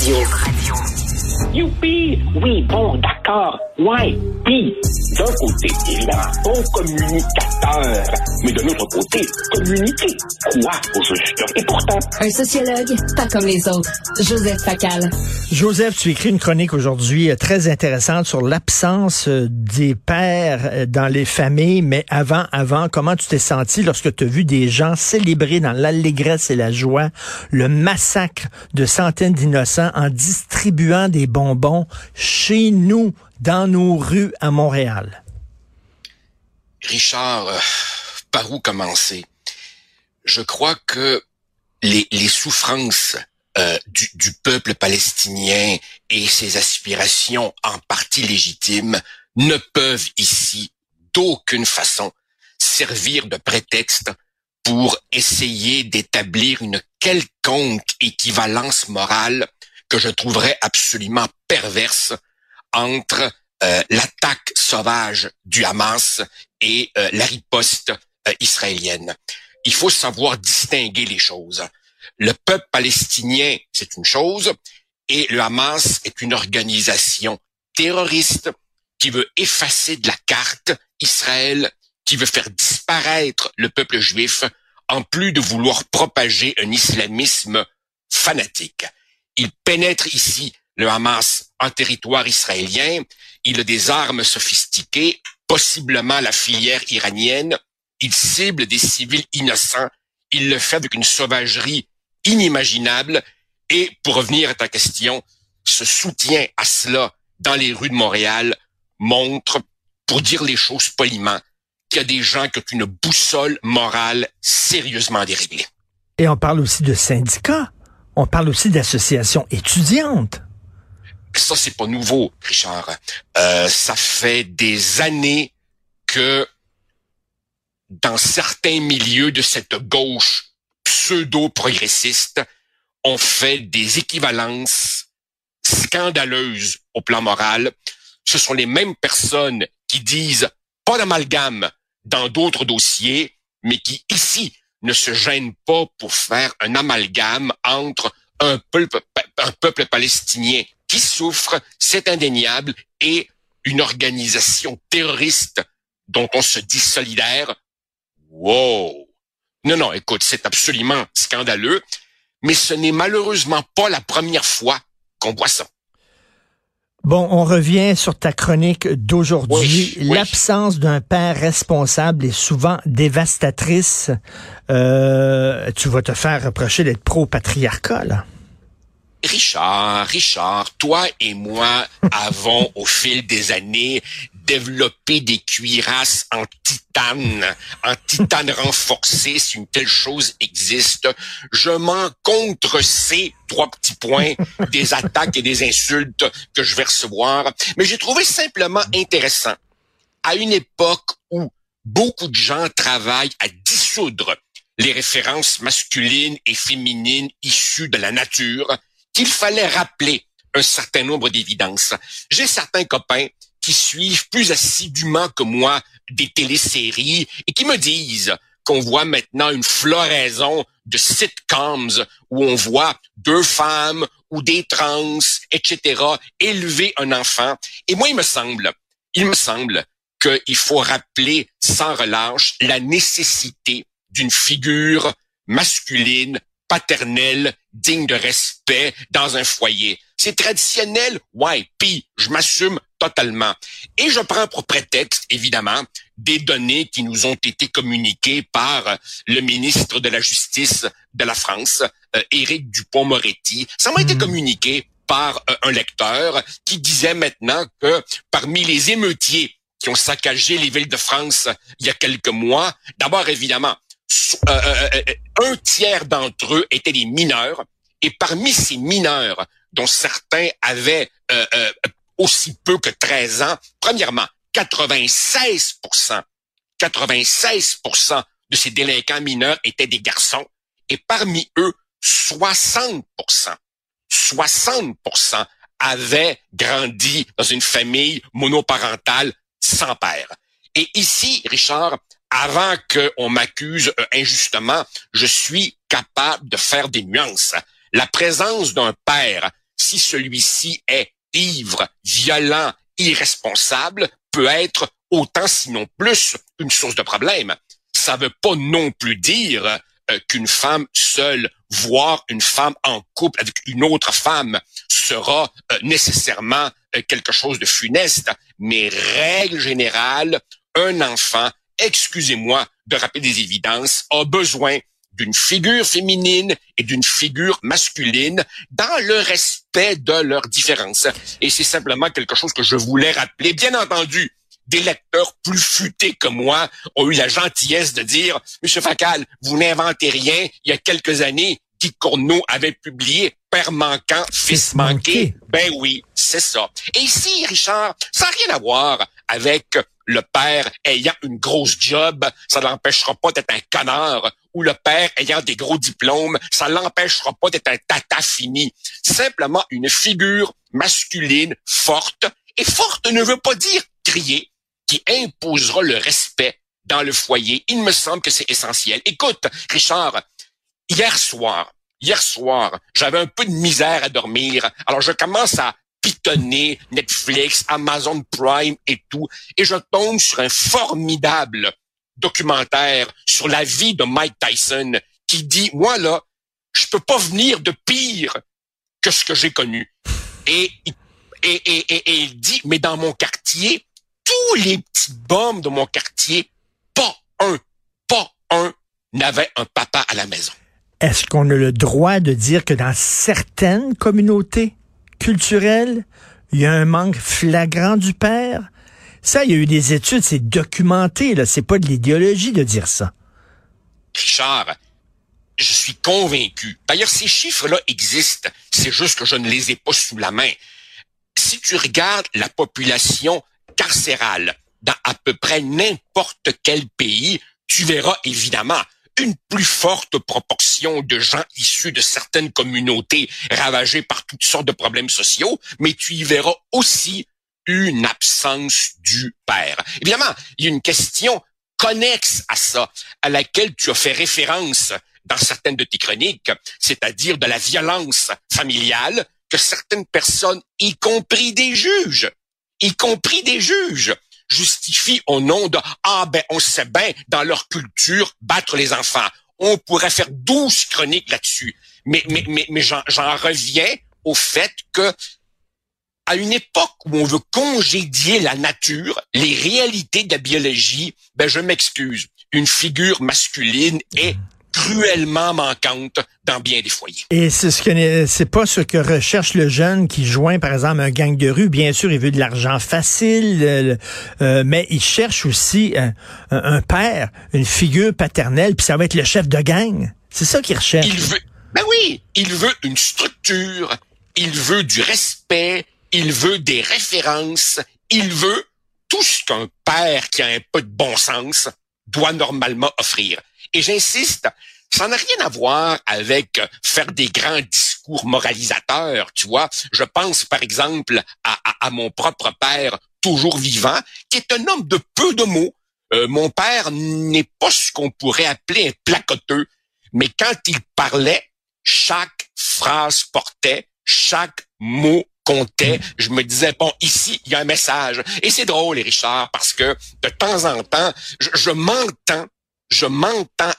Radio. Youpi! Oui, bon, d'accord. Ouais, puis, d'un côté, évidemment, bon communicateur, mais de l'autre côté, communiquer. Quoi, au juste? Et pourtant, Un sociologue, pas comme les autres. Joseph Facal. Joseph, tu écris une chronique aujourd'hui euh, très intéressante sur l'absence euh, des pères euh, dans les familles, mais avant, avant, comment tu t'es senti lorsque tu as vu des gens célébrer dans l'allégresse et la joie le massacre de centaines d'innocents en distribuant des bonbons chez nous, dans nos rues à Montréal? Richard, euh, par où commencer? Je crois que les, souffrances euh, du peuple palestinien et ses aspirations en partie légitimes ne peuvent ici d'aucune façon servir de prétexte pour essayer d'établir une quelconque équivalence morale que je trouverais absolument perverse entre euh, l'attaque sauvage du Hamas et euh, la riposte euh, israélienne. Il faut savoir distinguer les choses. Le peuple palestinien, c'est une chose, et le Hamas est une organisation terroriste qui veut effacer de la carte Israël, qui veut faire disparaître le peuple juif, en plus de vouloir propager un islamisme fanatique. Il pénètre ici le Hamas en territoire israélien. Il a des armes sophistiquées, possiblement la filière iranienne. Il cible des civils innocents. Il le fait avec une sauvagerie inimaginable. Et pour revenir à ta question, ce soutien à cela dans les rues de Montréal montre, pour dire les choses poliment, qu'il y a des gens qui ont une boussole morale sérieusement déréglée. Et on parle aussi de syndicats. On parle aussi d'associations étudiantes. Ça, c'est pas nouveau, Richard. Euh, ça fait des années que dans certains milieux de cette gauche pseudo-progressiste, on fait des équivalences scandaleuses au plan moral. Ce sont les mêmes personnes qui disent pas d'amalgame dans d'autres dossiers, mais qui ici ne se gênent pas pour faire un amalgame entre un peuple, un peuple palestinien qui souffre, c'est indéniable, et une organisation terroriste dont on se dit solidaire. Wow! Non, non, écoute, c'est absolument scandaleux, mais ce n'est malheureusement pas la première fois qu'on voit ça. Bon, on revient sur ta chronique d'aujourd'hui. Oui, oui. L'absence d'un père responsable est souvent dévastatrice. Euh, tu vas te faire reprocher d'être pro-patriarcat, là. Richard, Richard, toi et moi avons au fil des années développé des cuirasses en titane, en titane renforcé si une telle chose existe. Je m'en contre ces trois petits points des attaques et des insultes que je vais recevoir, mais j'ai trouvé simplement intéressant à une époque où beaucoup de gens travaillent à dissoudre les références masculines et féminines issues de la nature, qu'il fallait rappeler un certain nombre d'évidences. J'ai certains copains qui suivent plus assidûment que moi des téléséries et qui me disent qu'on voit maintenant une floraison de sitcoms où on voit deux femmes ou des trans, etc., élever un enfant. Et moi, il me semble, il me semble qu'il faut rappeler sans relâche la nécessité d'une figure masculine paternelle digne de respect dans un foyer. C'est traditionnel, ouais, puis je m'assume totalement. Et je prends pour prétexte, évidemment, des données qui nous ont été communiquées par le ministre de la Justice de la France, euh, Éric Dupont-Moretti. Ça m'a été hmm. communiqué par euh, un lecteur qui disait maintenant que parmi les émeutiers qui ont saccagé les villes de France il y a quelques mois, d'abord évidemment, euh, un tiers d'entre eux étaient des mineurs, et parmi ces mineurs, dont certains avaient aussi peu que 13 ans, premièrement, 96 96% de ces délinquants mineurs étaient des garçons et parmi eux, 60 60 avaient grandi dans une famille monoparentale sans père. Et ici, Richard, avant qu'on m'accuse euh, injustement, je suis capable de faire des nuances. La présence d'un père, si celui-ci est ivre, violent, irresponsable, peut être autant sinon plus une source de problème. Ça veut pas non plus dire euh, qu'une femme seule, voire une femme en couple avec une autre femme, sera euh, nécessairement quelque chose de funeste. Mais règle générale, un enfant, excusez-moi de rappeler des évidences, a besoin d'une figure féminine et d'une figure masculine dans le respect de leurs différences. Et c'est simplement quelque chose que je voulais rappeler. Bien entendu, des lecteurs plus futés que moi ont eu la gentillesse de dire, Monsieur Facal, vous n'inventez rien. Il y a quelques années, Guy Cournot avait publié Père manquant, fils manqué. Ben oui, c'est ça. Et ici, Richard, ça n'a rien à voir avec le père ayant une grosse job, ça l'empêchera pas d'être un connard, ou le père ayant des gros diplômes, ça l'empêchera pas d'être un tata fini. Simplement une figure masculine forte, et forte ne veut pas dire crier, qui imposera le respect dans le foyer. Il me semble que c'est essentiel. Écoute, Richard, hier soir, hier soir, j'avais un peu de misère à dormir. Alors je commence à pitonner Netflix, Amazon Prime et tout, et je tombe sur un formidable documentaire sur la vie de Mike Tyson qui dit, moi là, je peux pas venir de pire que ce que j'ai connu. Et, et, et, et, il dit, mais dans mon quartier, tous les petits bombes de mon quartier, pas un, pas un n'avait un papa à la maison. Est-ce qu'on a le droit de dire que dans certaines communautés culturelles, il y a un manque flagrant du père? Ça, il y a eu des études, c'est documenté. C'est pas de l'idéologie de dire ça. Richard, je suis convaincu. D'ailleurs, ces chiffres-là existent. C'est juste que je ne les ai pas sous la main. Si tu regardes la population carcérale dans à peu près n'importe quel pays, tu verras évidemment une plus forte proportion de gens issus de certaines communautés ravagées par toutes sortes de problèmes sociaux, mais tu y verras aussi une absence du père. Évidemment, il y a une question connexe à ça, à laquelle tu as fait référence dans certaines de tes chroniques, c'est-à-dire de la violence familiale que certaines personnes, y compris des juges, y compris des juges, justifient au nom de ah ben on sait bien dans leur culture battre les enfants. On pourrait faire douze chroniques là-dessus, mais mais mais, mais j'en reviens au fait que à une époque où on veut congédier la nature, les réalités de la biologie, ben je m'excuse, une figure masculine est cruellement manquante dans bien des foyers. Et c'est ce que c'est pas ce que recherche le jeune qui joint par exemple un gang de rue. Bien sûr, il veut de l'argent facile, euh, euh, mais il cherche aussi un, père, une figure paternelle, puis ça va être le chef de gang. C'est ça qu'il recherche. Il veut, ben oui, il veut une structure, il veut du respect, il veut des références, il veut tout ce qu'un père qui a un peu de bon sens doit normalement offrir. Et j'insiste, ça n'a rien à voir avec faire des grands discours moralisateurs, tu vois. Je pense par exemple à, mon propre père, toujours vivant, qui est un homme de peu de mots. Euh, mon père n'est pas ce qu'on pourrait appeler un placoteux, mais quand il parlait, chaque phrase portait, chaque mot comptait. Je me disais, bon, ici, il y a un message. Et c'est drôle, Richard, parce que de temps en temps, je, m'entends, je m'entends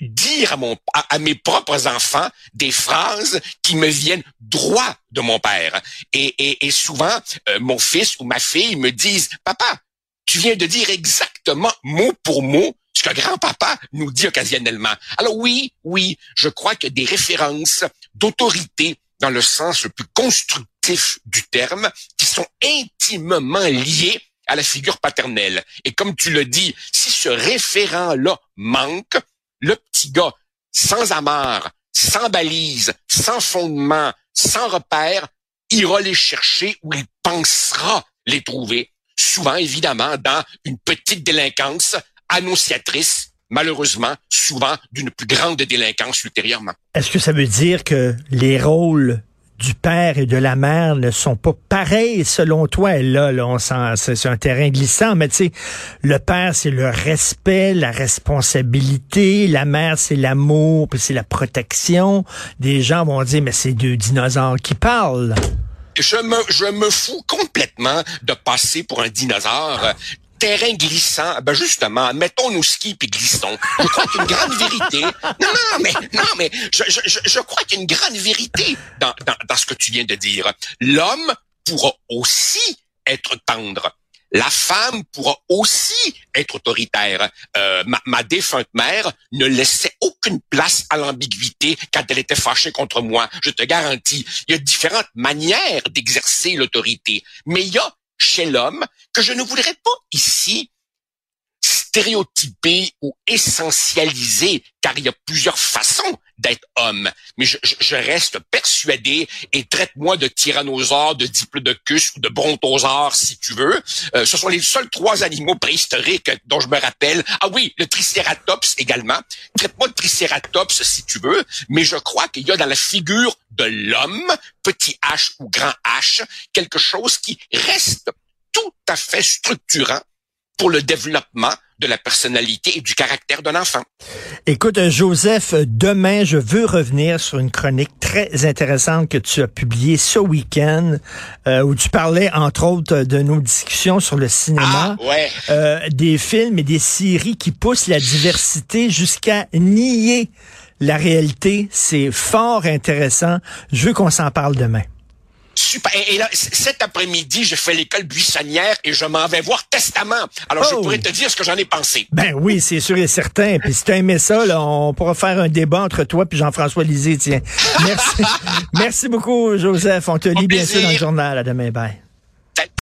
dire à mon à, mes propres enfants des phrases qui me viennent droit de mon père. Et, et, et souvent, euh, mon fils ou ma fille me disent, papa, tu viens de dire exactement mot pour mot ce que grand-papa nous dit occasionnellement. Alors oui, oui, je crois que des références d'autorité dans le sens le plus constructif du terme, qui sont intimement liées à la figure paternelle. Et comme tu le dis, si ce référent-là manque, le petit gars, sans amarre, sans balise, sans fondement, sans repère, ira les chercher où il pensera les trouver. Souvent, évidemment, dans une petite délinquance annonciatrice, malheureusement, souvent d'une plus grande délinquance ultérieurement. Est-ce que ça veut dire que les rôles du père et de la mère ne sont pas pareils selon toi. là, là on c'est un terrain glissant, mais tu sais, le père c'est le respect, la responsabilité, la mère c'est l'amour, puis c'est la protection. Des gens vont dire mais c'est deux dinosaures qui parlent. Je me, je me fous complètement de passer pour un dinosaure terrain glissant, ben justement, mettons nos skis puis glissons. Je crois qu'il y a une grande vérité. Non, non, mais non, mais je, je, je crois qu'il y a une grande vérité dans, dans, dans ce que tu viens de dire. L'homme pourra aussi être tendre. La femme pourra aussi être autoritaire. Euh, ma, ma, défunte mère ne laissait aucune place à l'ambiguïté quand elle était fâchée contre moi. Je te garantis, il y a différentes manières d'exercer l'autorité, mais il y a chez l'homme que je ne voudrais pas ici stéréotyper ou essentialiser, car il y a plusieurs façons d'être homme. Mais je, je, reste persuadé, et traite-moi de tyrannosaure, de diplodocus ou de brontosaure, si tu veux. Euh, ce sont les seuls trois animaux préhistoriques dont je me rappelle. Ah oui, le tricératops également. Traite-moi de tricératops, si tu veux. Mais je crois qu'il y a dans la figure de l'homme, petit H ou grand H, quelque chose qui reste tout à fait structurant pour le développement de la personnalité et du caractère d'un enfant. Écoute, Joseph, demain, je veux revenir sur une chronique très intéressante que tu as publiée ce week-end, euh, où tu parlais, entre autres, de nos discussions sur le cinéma, ah, ouais. euh, des films et des séries qui poussent la diversité jusqu'à nier la réalité. C'est fort intéressant. Je veux qu'on s'en parle demain. Super. Et, là, cet après-midi, je fais l'école buissonnière et je m'en vais voir Testament. Alors, je oh! pourrais te dire ce que j'en ai pensé. Ben oui, c'est sûr et certain. Puis si tu aimé ça, là, on pourra faire un débat entre toi et Jean-François Lisée, tiens. Merci. Merci beaucoup, Joseph. On te lit bien sûr dans le journal. À demain. Bye.